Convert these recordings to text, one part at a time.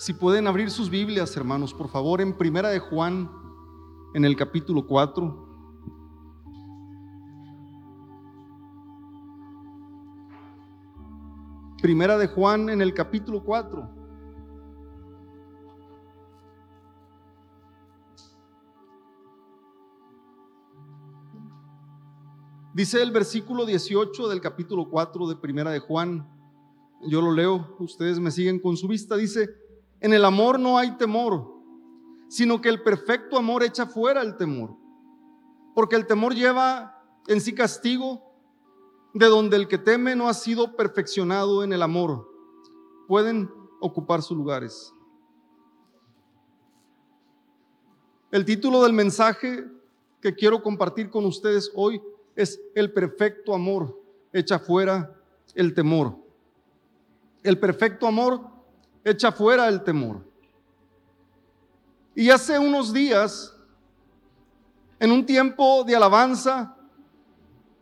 Si pueden abrir sus Biblias, hermanos, por favor, en Primera de Juan, en el capítulo 4. Primera de Juan, en el capítulo 4. Dice el versículo 18 del capítulo 4 de Primera de Juan. Yo lo leo, ustedes me siguen con su vista. Dice, en el amor no hay temor, sino que el perfecto amor echa fuera el temor. Porque el temor lleva en sí castigo, de donde el que teme no ha sido perfeccionado en el amor. Pueden ocupar sus lugares. El título del mensaje que quiero compartir con ustedes hoy es el perfecto amor echa fuera el temor. El perfecto amor echa fuera el temor. Y hace unos días, en un tiempo de alabanza,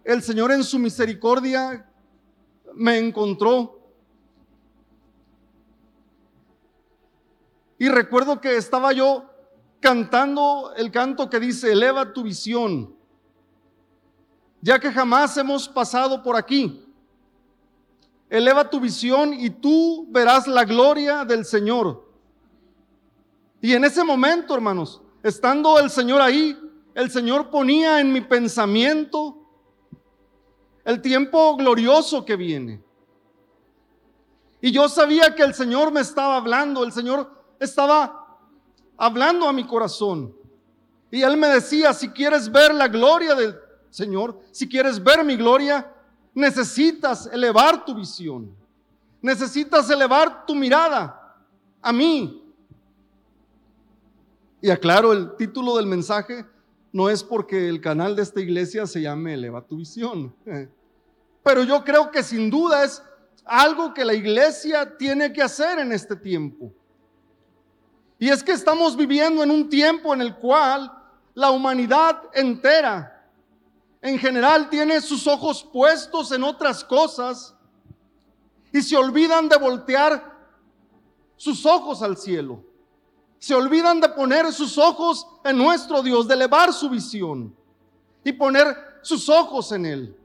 el Señor en su misericordia me encontró. Y recuerdo que estaba yo cantando el canto que dice, eleva tu visión, ya que jamás hemos pasado por aquí. Eleva tu visión y tú verás la gloria del Señor. Y en ese momento, hermanos, estando el Señor ahí, el Señor ponía en mi pensamiento el tiempo glorioso que viene. Y yo sabía que el Señor me estaba hablando, el Señor estaba hablando a mi corazón. Y Él me decía, si quieres ver la gloria del Señor, si quieres ver mi gloria, necesitas elevar tu visión. Necesitas elevar tu mirada a mí. Y aclaro, el título del mensaje no es porque el canal de esta iglesia se llame Eleva tu visión. Pero yo creo que sin duda es algo que la iglesia tiene que hacer en este tiempo. Y es que estamos viviendo en un tiempo en el cual la humanidad entera en general tiene sus ojos puestos en otras cosas y se olvidan de voltear sus ojos al cielo. Se olvidan de poner sus ojos en nuestro Dios, de elevar su visión y poner sus ojos en Él.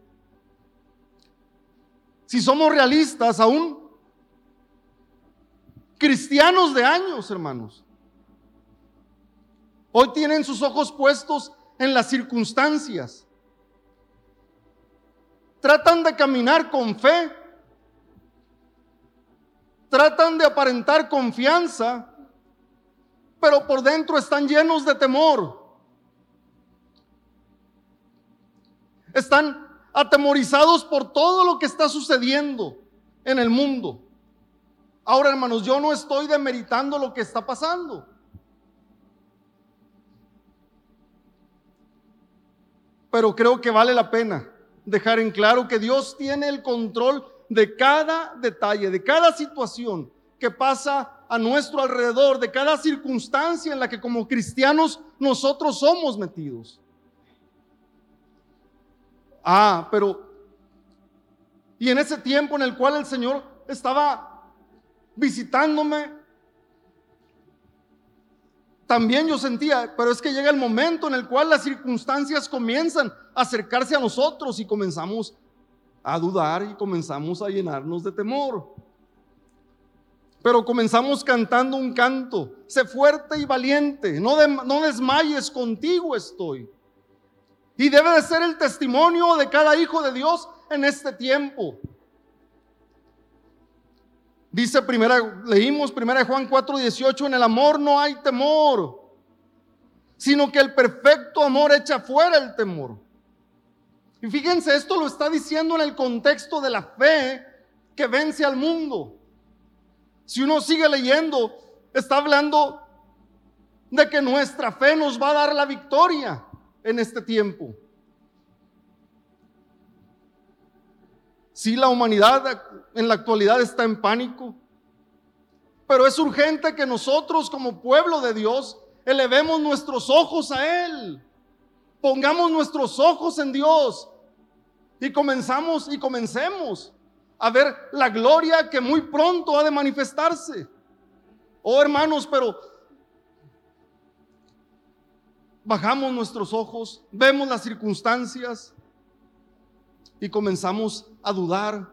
Si somos realistas, aún cristianos de años, hermanos, hoy tienen sus ojos puestos en las circunstancias, tratan de caminar con fe, tratan de aparentar confianza, pero por dentro están llenos de temor. Están atemorizados por todo lo que está sucediendo en el mundo. Ahora, hermanos, yo no estoy demeritando lo que está pasando. Pero creo que vale la pena dejar en claro que Dios tiene el control de cada detalle, de cada situación que pasa a nuestro alrededor, de cada circunstancia en la que como cristianos nosotros somos metidos. Ah, pero, y en ese tiempo en el cual el Señor estaba visitándome, también yo sentía, pero es que llega el momento en el cual las circunstancias comienzan a acercarse a nosotros y comenzamos a dudar y comenzamos a llenarnos de temor. Pero comenzamos cantando un canto, sé fuerte y valiente, no, desmayes, contigo estoy. Y debe de ser el testimonio de cada hijo de Dios en este tiempo. Dice primera, leímos primera Juan 4, 18, en el amor no hay temor, sino que el perfecto amor echa fuera el temor. Y fíjense, esto lo está diciendo en el contexto de la fe que vence al mundo. Si uno sigue leyendo, está hablando de que nuestra fe nos va a dar la victoria en este tiempo. Si la humanidad en la actualidad está en pánico, pero es urgente que nosotros como pueblo de Dios elevemos nuestros ojos a Él. Pongamos nuestros ojos en Dios y comenzamos y comencemos a ver la gloria que muy pronto ha de manifestarse. Oh hermanos, pero bajamos nuestros ojos, vemos las circunstancias y comenzamos a dudar,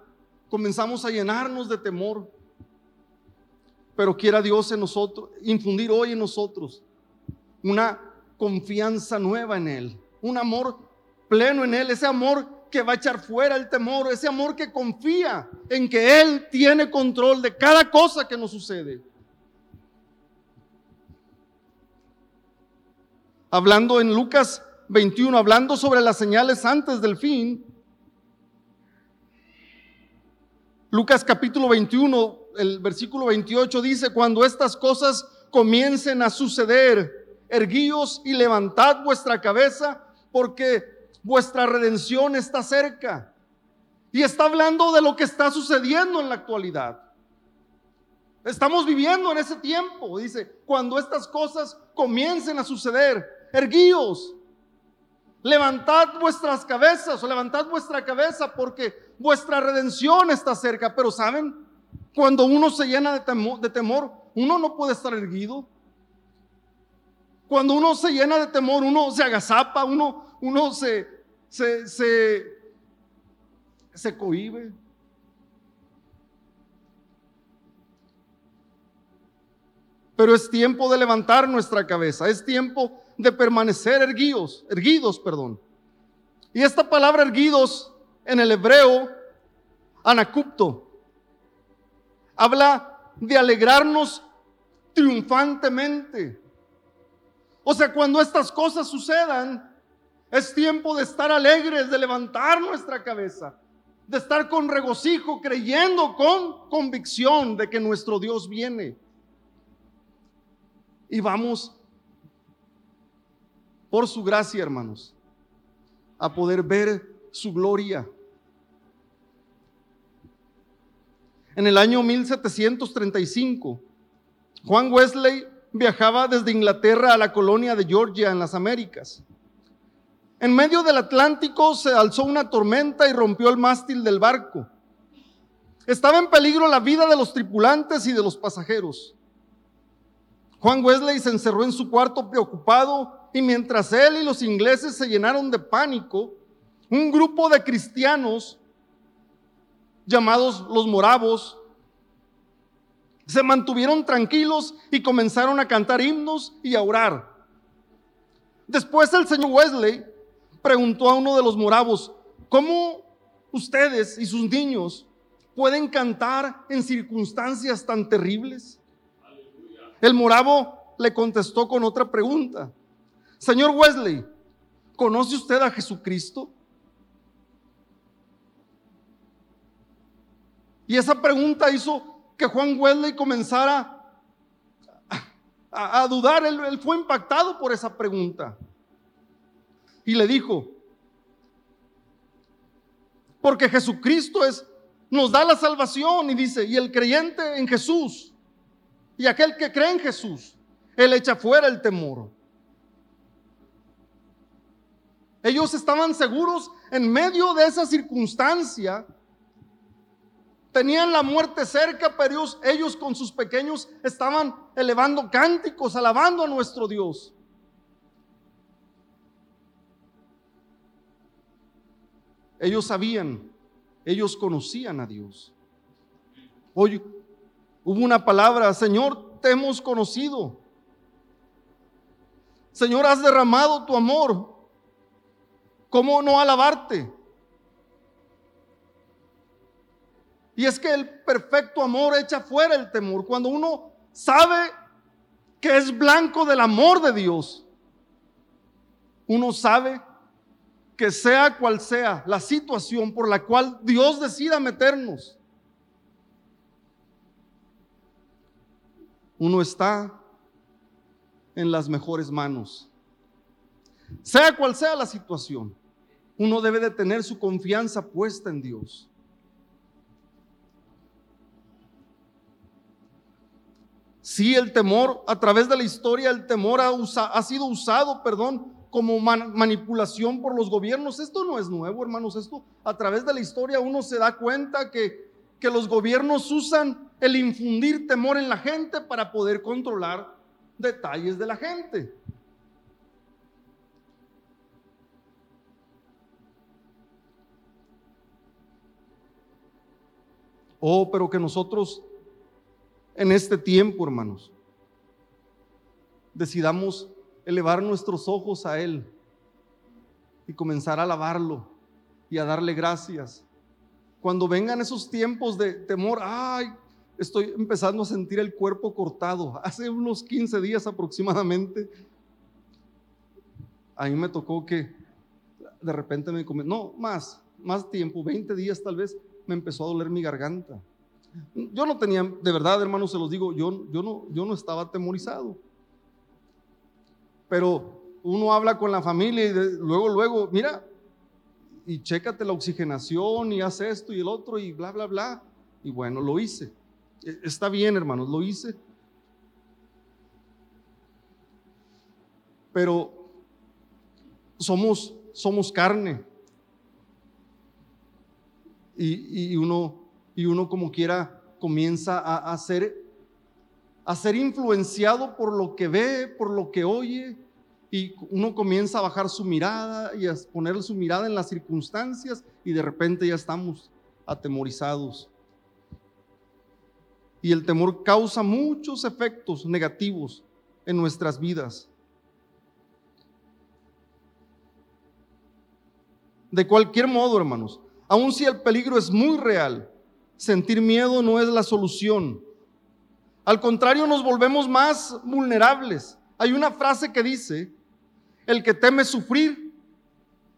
comenzamos a llenarnos de temor. Pero quiera Dios en nosotros, infundir hoy en nosotros una confianza nueva en Él, un amor pleno en Él, ese amor que va a echar fuera el temor, ese amor que confía en que Él tiene control de cada cosa que nos sucede. Hablando en Lucas 21, hablando sobre las señales antes del fin, Lucas capítulo 21, el versículo 28 dice, cuando estas cosas comiencen a suceder, erguíos y levantad vuestra cabeza, porque vuestra redención está cerca. Y está hablando de lo que está sucediendo en la actualidad. Estamos viviendo en ese tiempo, dice, cuando estas cosas comiencen a suceder, erguíos, levantad vuestras cabezas o levantad vuestra cabeza porque vuestra redención está cerca. Pero saben, cuando uno se llena de temor, uno no puede estar erguido. Cuando uno se llena de temor, uno se agazapa, uno, uno se, se, se, se cohibe. Pero es tiempo de levantar nuestra cabeza, es tiempo de permanecer erguidos, erguidos, perdón. Y esta palabra erguidos en el hebreo, anacupto, habla de alegrarnos triunfantemente. O sea, cuando estas cosas sucedan, es tiempo de estar alegres, de levantar nuestra cabeza, de estar con regocijo, creyendo con convicción de que nuestro Dios viene. Y vamos, por su gracia, hermanos, a poder ver su gloria. En el año 1735, Juan Wesley viajaba desde Inglaterra a la colonia de Georgia en las Américas. En medio del Atlántico se alzó una tormenta y rompió el mástil del barco. Estaba en peligro la vida de los tripulantes y de los pasajeros. Juan Wesley se encerró en su cuarto preocupado y mientras él y los ingleses se llenaron de pánico, un grupo de cristianos llamados los moravos se mantuvieron tranquilos y comenzaron a cantar himnos y a orar. Después el señor Wesley preguntó a uno de los moravos, ¿cómo ustedes y sus niños pueden cantar en circunstancias tan terribles? El moravo le contestó con otra pregunta. Señor Wesley, ¿conoce usted a Jesucristo? Y esa pregunta hizo que Juan Wesley comenzara a, dudar. él fue impactado por esa pregunta y le dijo, porque Jesucristo es, nos da la salvación y dice, y el creyente en Jesús y aquel que cree en Jesús, él echa fuera el temor. Ellos estaban seguros en medio de esa circunstancia. Tenían la muerte cerca, pero ellos, ellos con sus pequeños estaban elevando cánticos, alabando a nuestro Dios. Ellos sabían, ellos conocían a Dios. Hoy hubo una palabra, Señor, te hemos conocido. Señor, has derramado tu amor. ¿Cómo no alabarte? Y es que el perfecto amor echa fuera el temor. Cuando uno sabe que es blanco del amor de Dios, uno sabe que sea cual sea la situación por la cual Dios decida meternos, uno está en las mejores manos. Sea cual sea la situación, uno debe de tener su confianza puesta en Dios. Si el temor, a través de la historia, el temor ha, ha sido usado, perdón, como manipulación por los gobiernos. Esto no es nuevo, hermanos. Esto a través de la historia uno se da cuenta que, que los gobiernos usan el infundir temor en la gente para poder controlar detalles de la gente. Oh, pero que nosotros en este tiempo, hermanos, decidamos elevar nuestros ojos a Él y comenzar a alabarlo y a darle gracias. Cuando vengan esos tiempos de temor, ay, estoy empezando a sentir el cuerpo cortado. Hace unos 15 días aproximadamente, a mí me tocó que de repente me comenzó, no, más, más tiempo, 20 días tal vez, me empezó a doler mi garganta. Yo no tenía, de verdad, hermanos, se los digo, yo, yo, no, yo no estaba atemorizado. Pero uno habla con la familia y luego, luego, mira, y chécate la oxigenación y haz esto y el otro y bla, bla, bla. Y bueno, lo hice. E, está bien, hermanos, lo hice. Pero somos, somos carne. Y, uno y uno como quiera comienza a, ser, a ser influenciado por lo que ve, por lo que oye, y uno comienza a bajar su mirada y a poner su mirada en las circunstancias y de repente ya estamos atemorizados. Y el temor causa muchos efectos negativos en nuestras vidas. De cualquier modo, hermanos, aun si el peligro es muy real, sentir miedo no es la solución. Al contrario, nos volvemos más vulnerables. Hay una frase que dice, el que teme sufrir,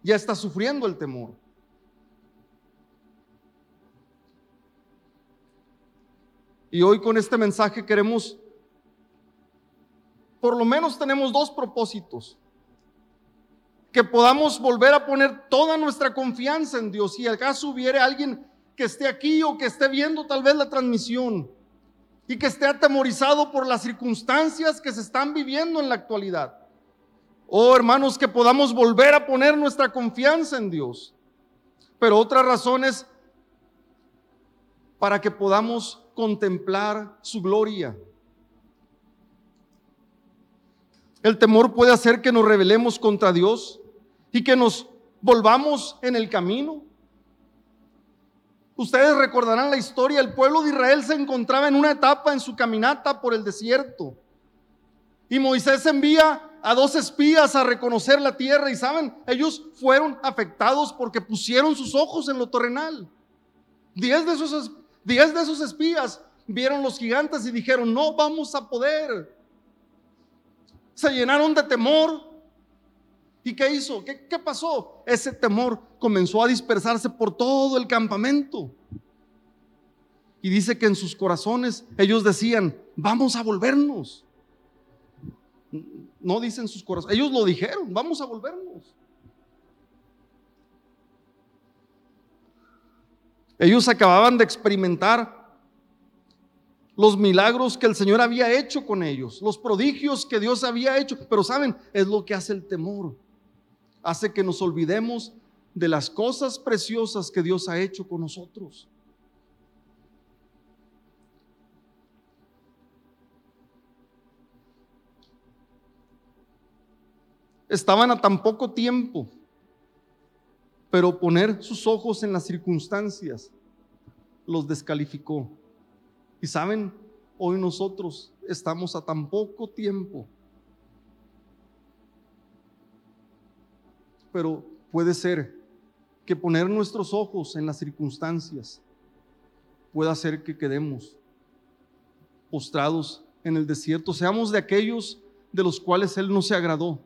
ya está sufriendo el temor. Y hoy con este mensaje queremos, por lo menos tenemos dos propósitos. Que podamos volver a poner toda nuestra confianza en Dios. Si acaso hubiera alguien que esté aquí o que esté viendo tal vez la transmisión y que esté atemorizado por las circunstancias que se están viviendo en la actualidad. Oh hermanos, que podamos volver a poner nuestra confianza en Dios. Pero otra razón es para que podamos contemplar su gloria. El temor puede hacer que nos rebelemos contra Dios y que nos volvamos en el camino. Ustedes recordarán la historia, el pueblo de Israel se encontraba en una etapa en su caminata por el desierto. Y Moisés envía a dos espías a reconocer la tierra y saben, ellos fueron afectados porque pusieron sus ojos en lo terrenal. Diez de esos, diez de esos espías vieron los gigantes y dijeron, no vamos a poder. Se llenaron de temor, ¿Y qué hizo? ¿Qué, ¿Qué, pasó? Ese temor comenzó a dispersarse por todo el campamento. Y dice que en sus corazones ellos decían, vamos a volvernos. No dicen sus corazones, ellos lo dijeron, vamos a volvernos. Ellos acababan de experimentar los milagros que el Señor había hecho con ellos, los prodigios que Dios había hecho, pero saben, es lo que hace el temor hace que nos olvidemos de las cosas preciosas que Dios ha hecho con nosotros. Estaban a tan poco tiempo, pero poner sus ojos en las circunstancias los descalificó. Y saben, hoy nosotros estamos a tan poco tiempo pero puede ser que poner nuestros ojos en las circunstancias pueda hacer que quedemos postrados en el desierto, seamos de aquellos de los cuales Él no se agradó.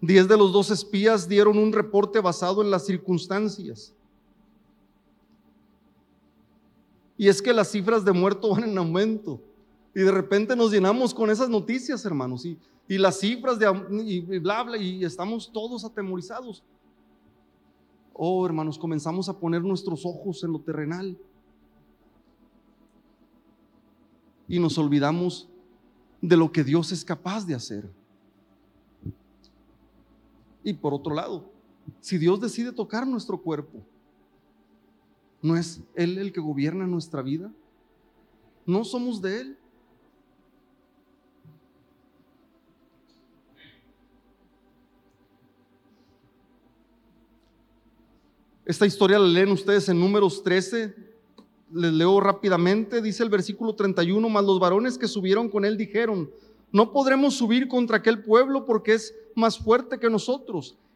Diez de los dos espías dieron un reporte basado en las circunstancias. Y es que las cifras de muertos van en aumento. Y de repente nos llenamos con esas noticias, hermanos. Y, y las cifras de y bla, bla, y estamos todos atemorizados. Oh, hermanos, comenzamos a poner nuestros ojos en lo terrenal. Y nos olvidamos de lo que Dios es capaz de hacer. Y por otro lado, si Dios decide tocar nuestro cuerpo, ¿no es Él el que gobierna nuestra vida? ¿No somos de Él? Esta historia la leen ustedes en números 13. Les leo rápidamente. Dice el versículo 31, más los varones que subieron con él dijeron, no podremos subir contra aquel pueblo porque es más fuerte que nosotros.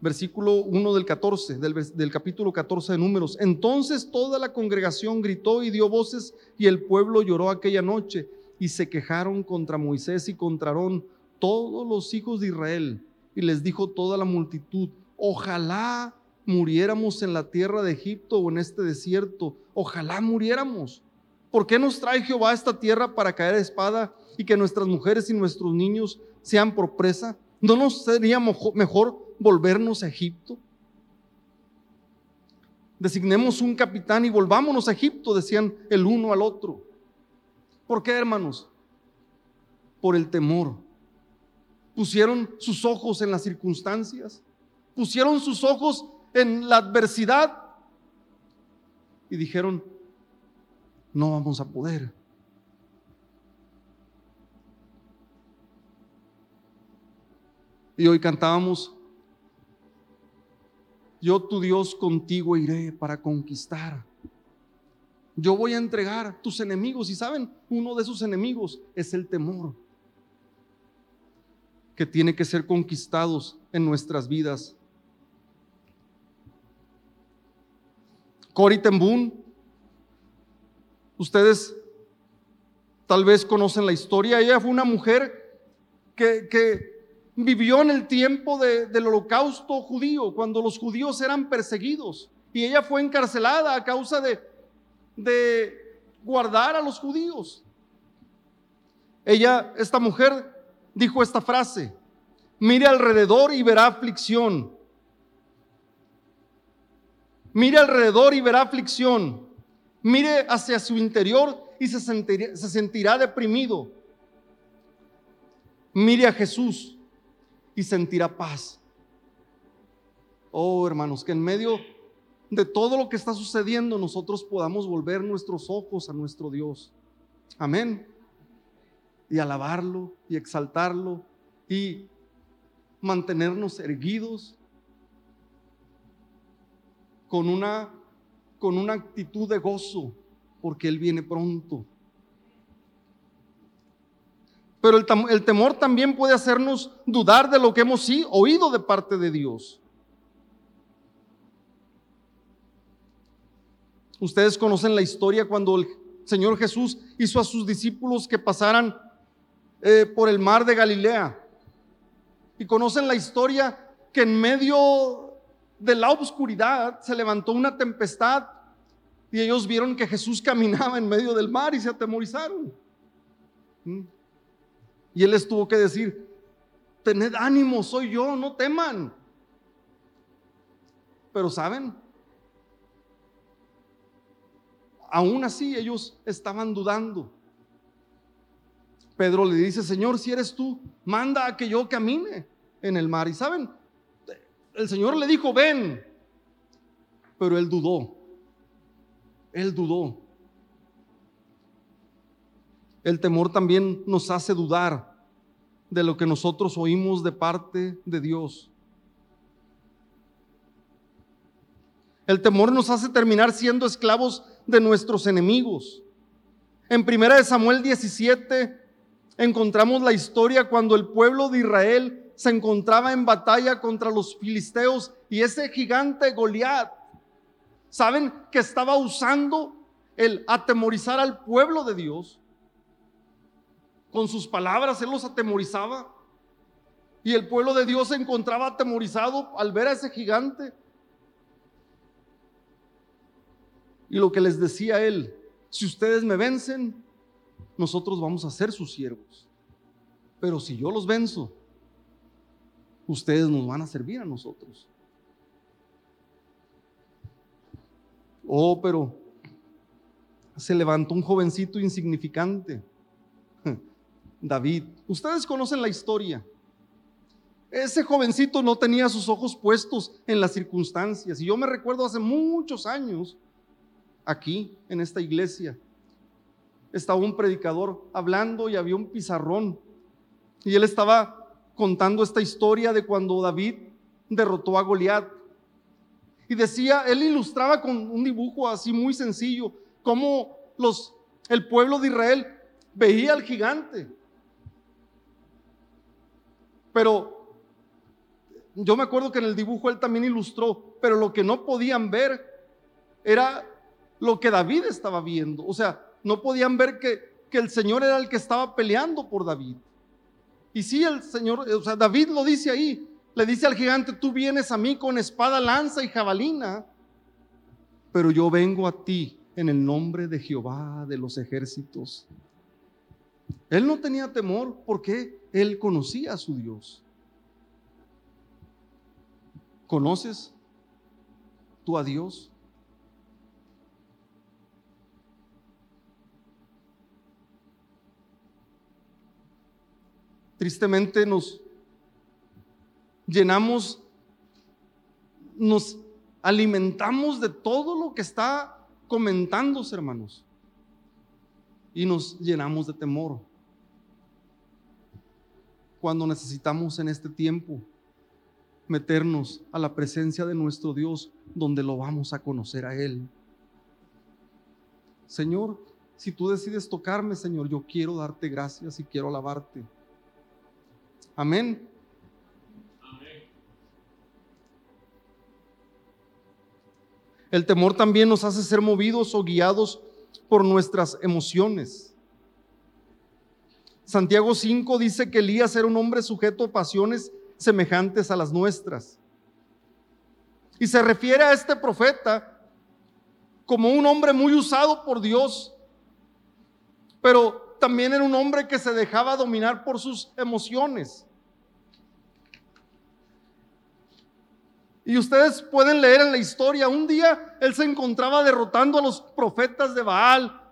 Versículo 1 del 14, del, del, capítulo 14 de Números. Entonces toda la congregación gritó y dio voces y el pueblo lloró aquella noche y se quejaron contra Moisés y contra Aarón todos los hijos de Israel. Y les dijo toda la multitud, ojalá muriéramos en la tierra de Egipto o en este desierto, ojalá muriéramos ¿Por qué nos trae Jehová a esta tierra para caer a espada y que nuestras mujeres y nuestros niños sean por presa? ¿No nos sería mejor volvernos a Egipto? Designemos un capitán y volvámonos a Egipto, decían el uno al otro. ¿Por qué, hermanos? Por el temor. Pusieron sus ojos en las circunstancias, pusieron sus ojos en la adversidad y dijeron, no vamos a poder. Y hoy cantábamos, yo tu Dios contigo iré para conquistar. Yo voy a entregar tus enemigos. Y saben, uno de esos enemigos es el temor, que tiene que ser conquistados en nuestras vidas. Cory Tembún Ustedes tal vez conocen la historia. Ella fue una mujer que, vivió en el tiempo del holocausto judío, cuando los judíos eran perseguidos. Y ella fue encarcelada a causa de, guardar a los judíos. Ella, esta mujer, dijo esta frase, mire alrededor y verá aflicción. Mire alrededor y verá aflicción mire hacia su interior y se sentirá deprimido. Mire a Jesús y sentirá paz. Oh, hermanos, que en medio de todo lo que está sucediendo nosotros podamos volver nuestros ojos a nuestro Dios. Amén. Y alabarlo y exaltarlo y mantenernos erguidos con una con una actitud de gozo, porque Él viene pronto. Pero el, temor también puede hacernos dudar de lo que hemos oído de parte de Dios. Ustedes conocen la historia cuando el Señor Jesús hizo a sus discípulos que pasaran eh, por el mar de Galilea. Y conocen la historia que en medio de la oscuridad se levantó una tempestad y ellos vieron que Jesús caminaba en medio del mar y se atemorizaron. ¿Mm? Y él les tuvo que decir, tened ánimo, soy yo, no teman. Pero saben, aún así ellos estaban dudando. Pedro le dice, Señor, si eres tú, manda a que yo camine en el mar. Y saben, el Señor le dijo, ven, pero él dudó. Él dudó. El temor también nos hace dudar de lo que nosotros oímos de parte de Dios. El temor nos hace terminar siendo esclavos de nuestros enemigos. En primera de Samuel 17 encontramos la historia cuando el pueblo de Israel se encontraba en batalla contra los filisteos y ese gigante Goliat, ¿saben que estaba usando el atemorizar al pueblo de Dios? Con sus palabras él los atemorizaba. Y el pueblo de Dios se encontraba atemorizado al ver a ese gigante. Y lo que les decía él, si ustedes me vencen, nosotros vamos a ser sus siervos. Pero si yo los venzo, ustedes nos van a servir a nosotros. Oh, pero se levantó un jovencito insignificante, David. Ustedes conocen la historia. Ese jovencito no tenía sus ojos puestos en las circunstancias. Y yo me recuerdo hace muchos años, aquí, en esta iglesia, estaba un predicador hablando y había un pizarrón. Y él estaba contando esta historia de cuando David derrotó a Goliat. Y decía, él ilustraba con un dibujo así muy sencillo, cómo los, el pueblo de Israel veía al gigante. Pero yo me acuerdo que en el dibujo él también ilustró, pero lo que no podían ver era lo que David estaba viendo. O sea, no podían ver que, que el Señor era el que estaba peleando por David. Y sí, el Señor, o sea, David lo dice ahí, le dice al gigante, tú vienes a mí con espada, lanza y jabalina, pero yo vengo a ti en el nombre de Jehová de los ejércitos. Él no tenía temor porque él conocía a su Dios. ¿Conoces tú a Dios? Tristemente nos llenamos, nos alimentamos de todo lo que está comentándose, hermanos, y nos llenamos de temor cuando necesitamos en este tiempo meternos a la presencia de nuestro Dios donde lo vamos a conocer a Él. Señor, si tú decides tocarme, Señor, yo quiero darte gracias y quiero alabarte. Amén. El temor también nos hace ser movidos o guiados por nuestras emociones. Santiago 5 dice que Elías era un hombre sujeto a pasiones semejantes a las nuestras. Y se refiere a este profeta como un hombre muy usado por Dios, pero también era un hombre que se dejaba dominar por sus emociones. Y ustedes pueden leer en la historia, un día él se encontraba derrotando a los profetas de Baal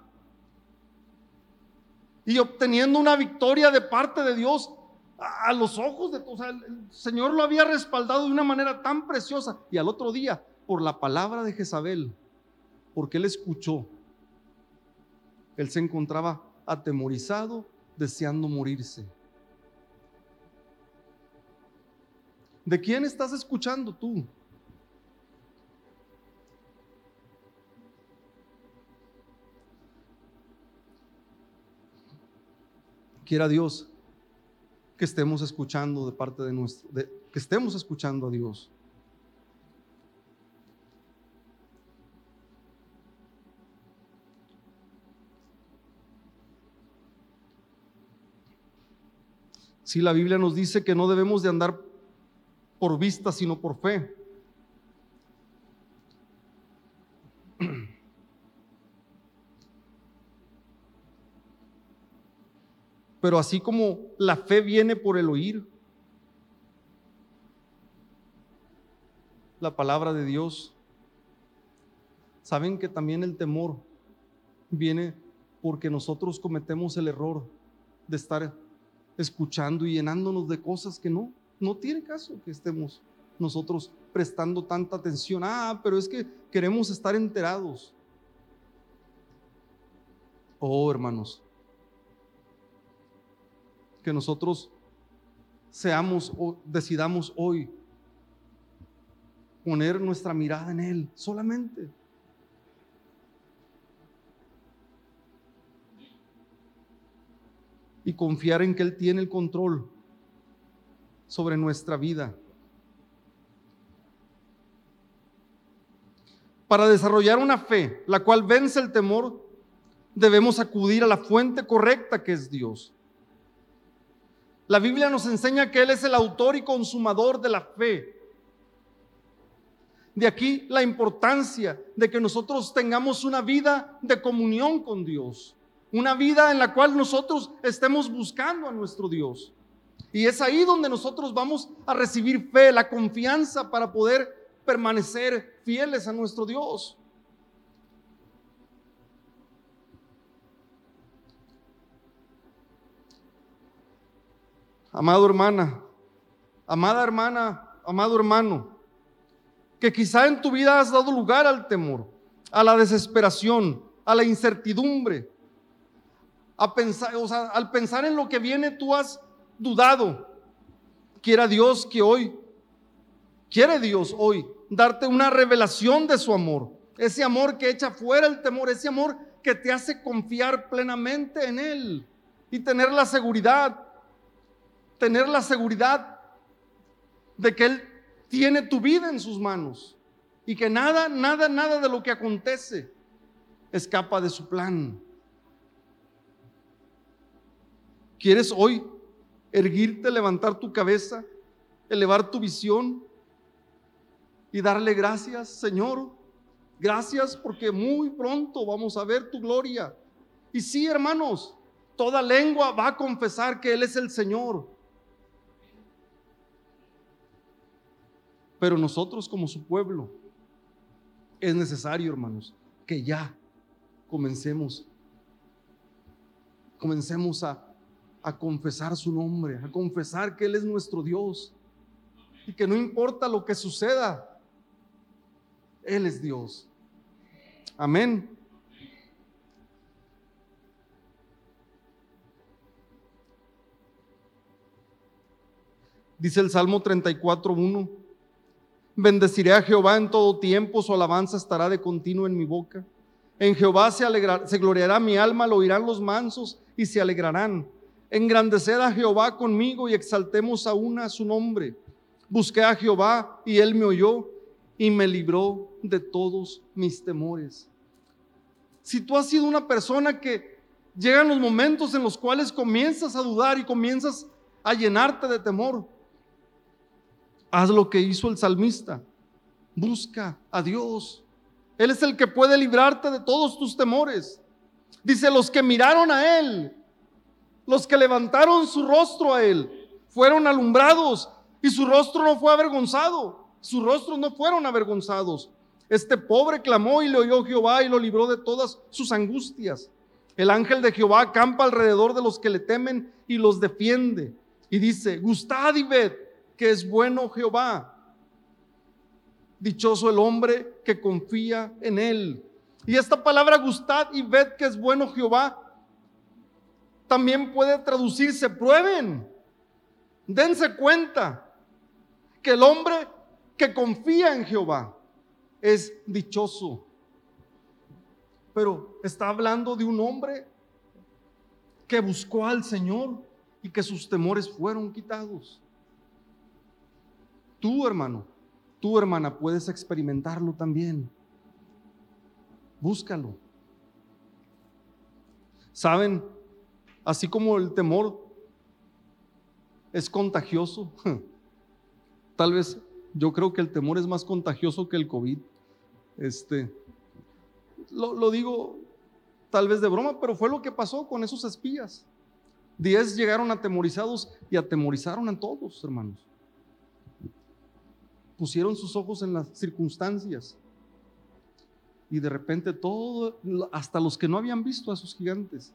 y obteniendo una victoria de parte de Dios a los ojos de todos. el Señor lo había respaldado de una manera tan preciosa. Y al otro día, por la palabra de Jezabel, porque él escuchó, él se encontraba atemorizado, deseando morirse. ¿De quién estás escuchando tú? Quiera Dios que estemos escuchando de parte de nuestro, que estemos escuchando a Dios. Si la Biblia nos dice que no debemos de andar por vista, sino por fe. Pero así como la fe viene por el oír, la palabra de Dios, saben que también el temor viene porque nosotros cometemos el error de estar escuchando y llenándonos de cosas que no, no tiene caso que estemos nosotros prestando tanta atención. Ah, pero es que queremos estar enterados. Oh, hermanos, que nosotros seamos o decidamos hoy poner nuestra mirada en Él solamente. Y confiar en que Él tiene el control sobre nuestra vida. Para desarrollar una fe, la cual vence el temor, debemos acudir a la fuente correcta que es Dios. La Biblia nos enseña que Él es el autor y consumador de la fe. De aquí la importancia de que nosotros tengamos una vida de comunión con Dios, una vida en la cual nosotros estemos buscando a nuestro Dios. Y es ahí donde nosotros vamos a recibir fe, la confianza para poder permanecer fieles a nuestro Dios. Amado hermana, amada hermana, amado hermano, que quizá en tu vida has dado lugar al temor, a la desesperación, a la incertidumbre, a pensar, o sea, al pensar en lo que viene tú has dudado. Quiera Dios que hoy, quiere Dios hoy darte una revelación de su amor, ese amor que echa fuera el temor, ese amor que te hace confiar plenamente en Él y tener la seguridad tener la seguridad de que Él tiene tu vida en sus manos y que nada, nada, nada de lo que acontece escapa de su plan. ¿Quieres hoy erguirte, levantar tu cabeza, elevar tu visión y darle gracias, Señor? Gracias porque muy pronto vamos a ver tu gloria. Y sí, hermanos, toda lengua va a confesar que Él es el Señor. Pero nosotros como su pueblo, es necesario, hermanos, que ya comencemos, comencemos a, a confesar su nombre, a confesar que Él es nuestro Dios y que no importa lo que suceda, Él es Dios. Amén. Dice el Salmo 34.1. Bendeciré a Jehová en todo tiempo, su alabanza estará de continuo en mi boca. En Jehová se, alegrará, se gloriará mi alma, lo oirán los mansos y se alegrarán. Engrandeced a Jehová conmigo y exaltemos aún a su nombre. Busqué a Jehová y él me oyó y me libró de todos mis temores. Si tú has sido una persona que llegan los momentos en los cuales comienzas a dudar y comienzas a llenarte de temor, Haz lo que hizo el salmista. Busca a Dios. Él es el que puede librarte de todos tus temores. Dice, los que miraron a Él, los que levantaron su rostro a Él, fueron alumbrados y su rostro no fue avergonzado. Sus rostros no fueron avergonzados. Este pobre clamó y le oyó Jehová y lo libró de todas sus angustias. El ángel de Jehová acampa alrededor de los que le temen y los defiende. Y dice, gustad y ved que es bueno Jehová. Dichoso el hombre que confía en él. Y esta palabra gustad y ved que es bueno Jehová también puede traducirse, prueben, dense cuenta que el hombre que confía en Jehová es dichoso. Pero está hablando de un hombre que buscó al Señor y que sus temores fueron quitados. Tú, hermano, tú, hermana, puedes experimentarlo también. Búscalo. Saben, así como el temor es contagioso, tal vez yo creo que el temor es más contagioso que el COVID. Este, lo, lo digo tal vez de broma, pero fue lo que pasó con esos espías. Diez llegaron atemorizados y atemorizaron a todos, hermanos pusieron sus ojos en las circunstancias. Y de repente todo, hasta los que no habían visto a esos gigantes,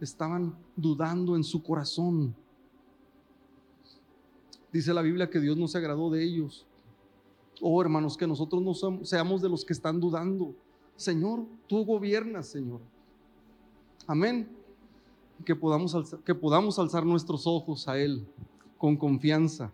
estaban dudando en su corazón. Dice la Biblia que Dios no se agradó de ellos. Oh hermanos, que nosotros no seamos de los que están dudando. Señor, tú gobiernas, Señor. Amén. Que podamos, que podamos alzar nuestros ojos a Él con confianza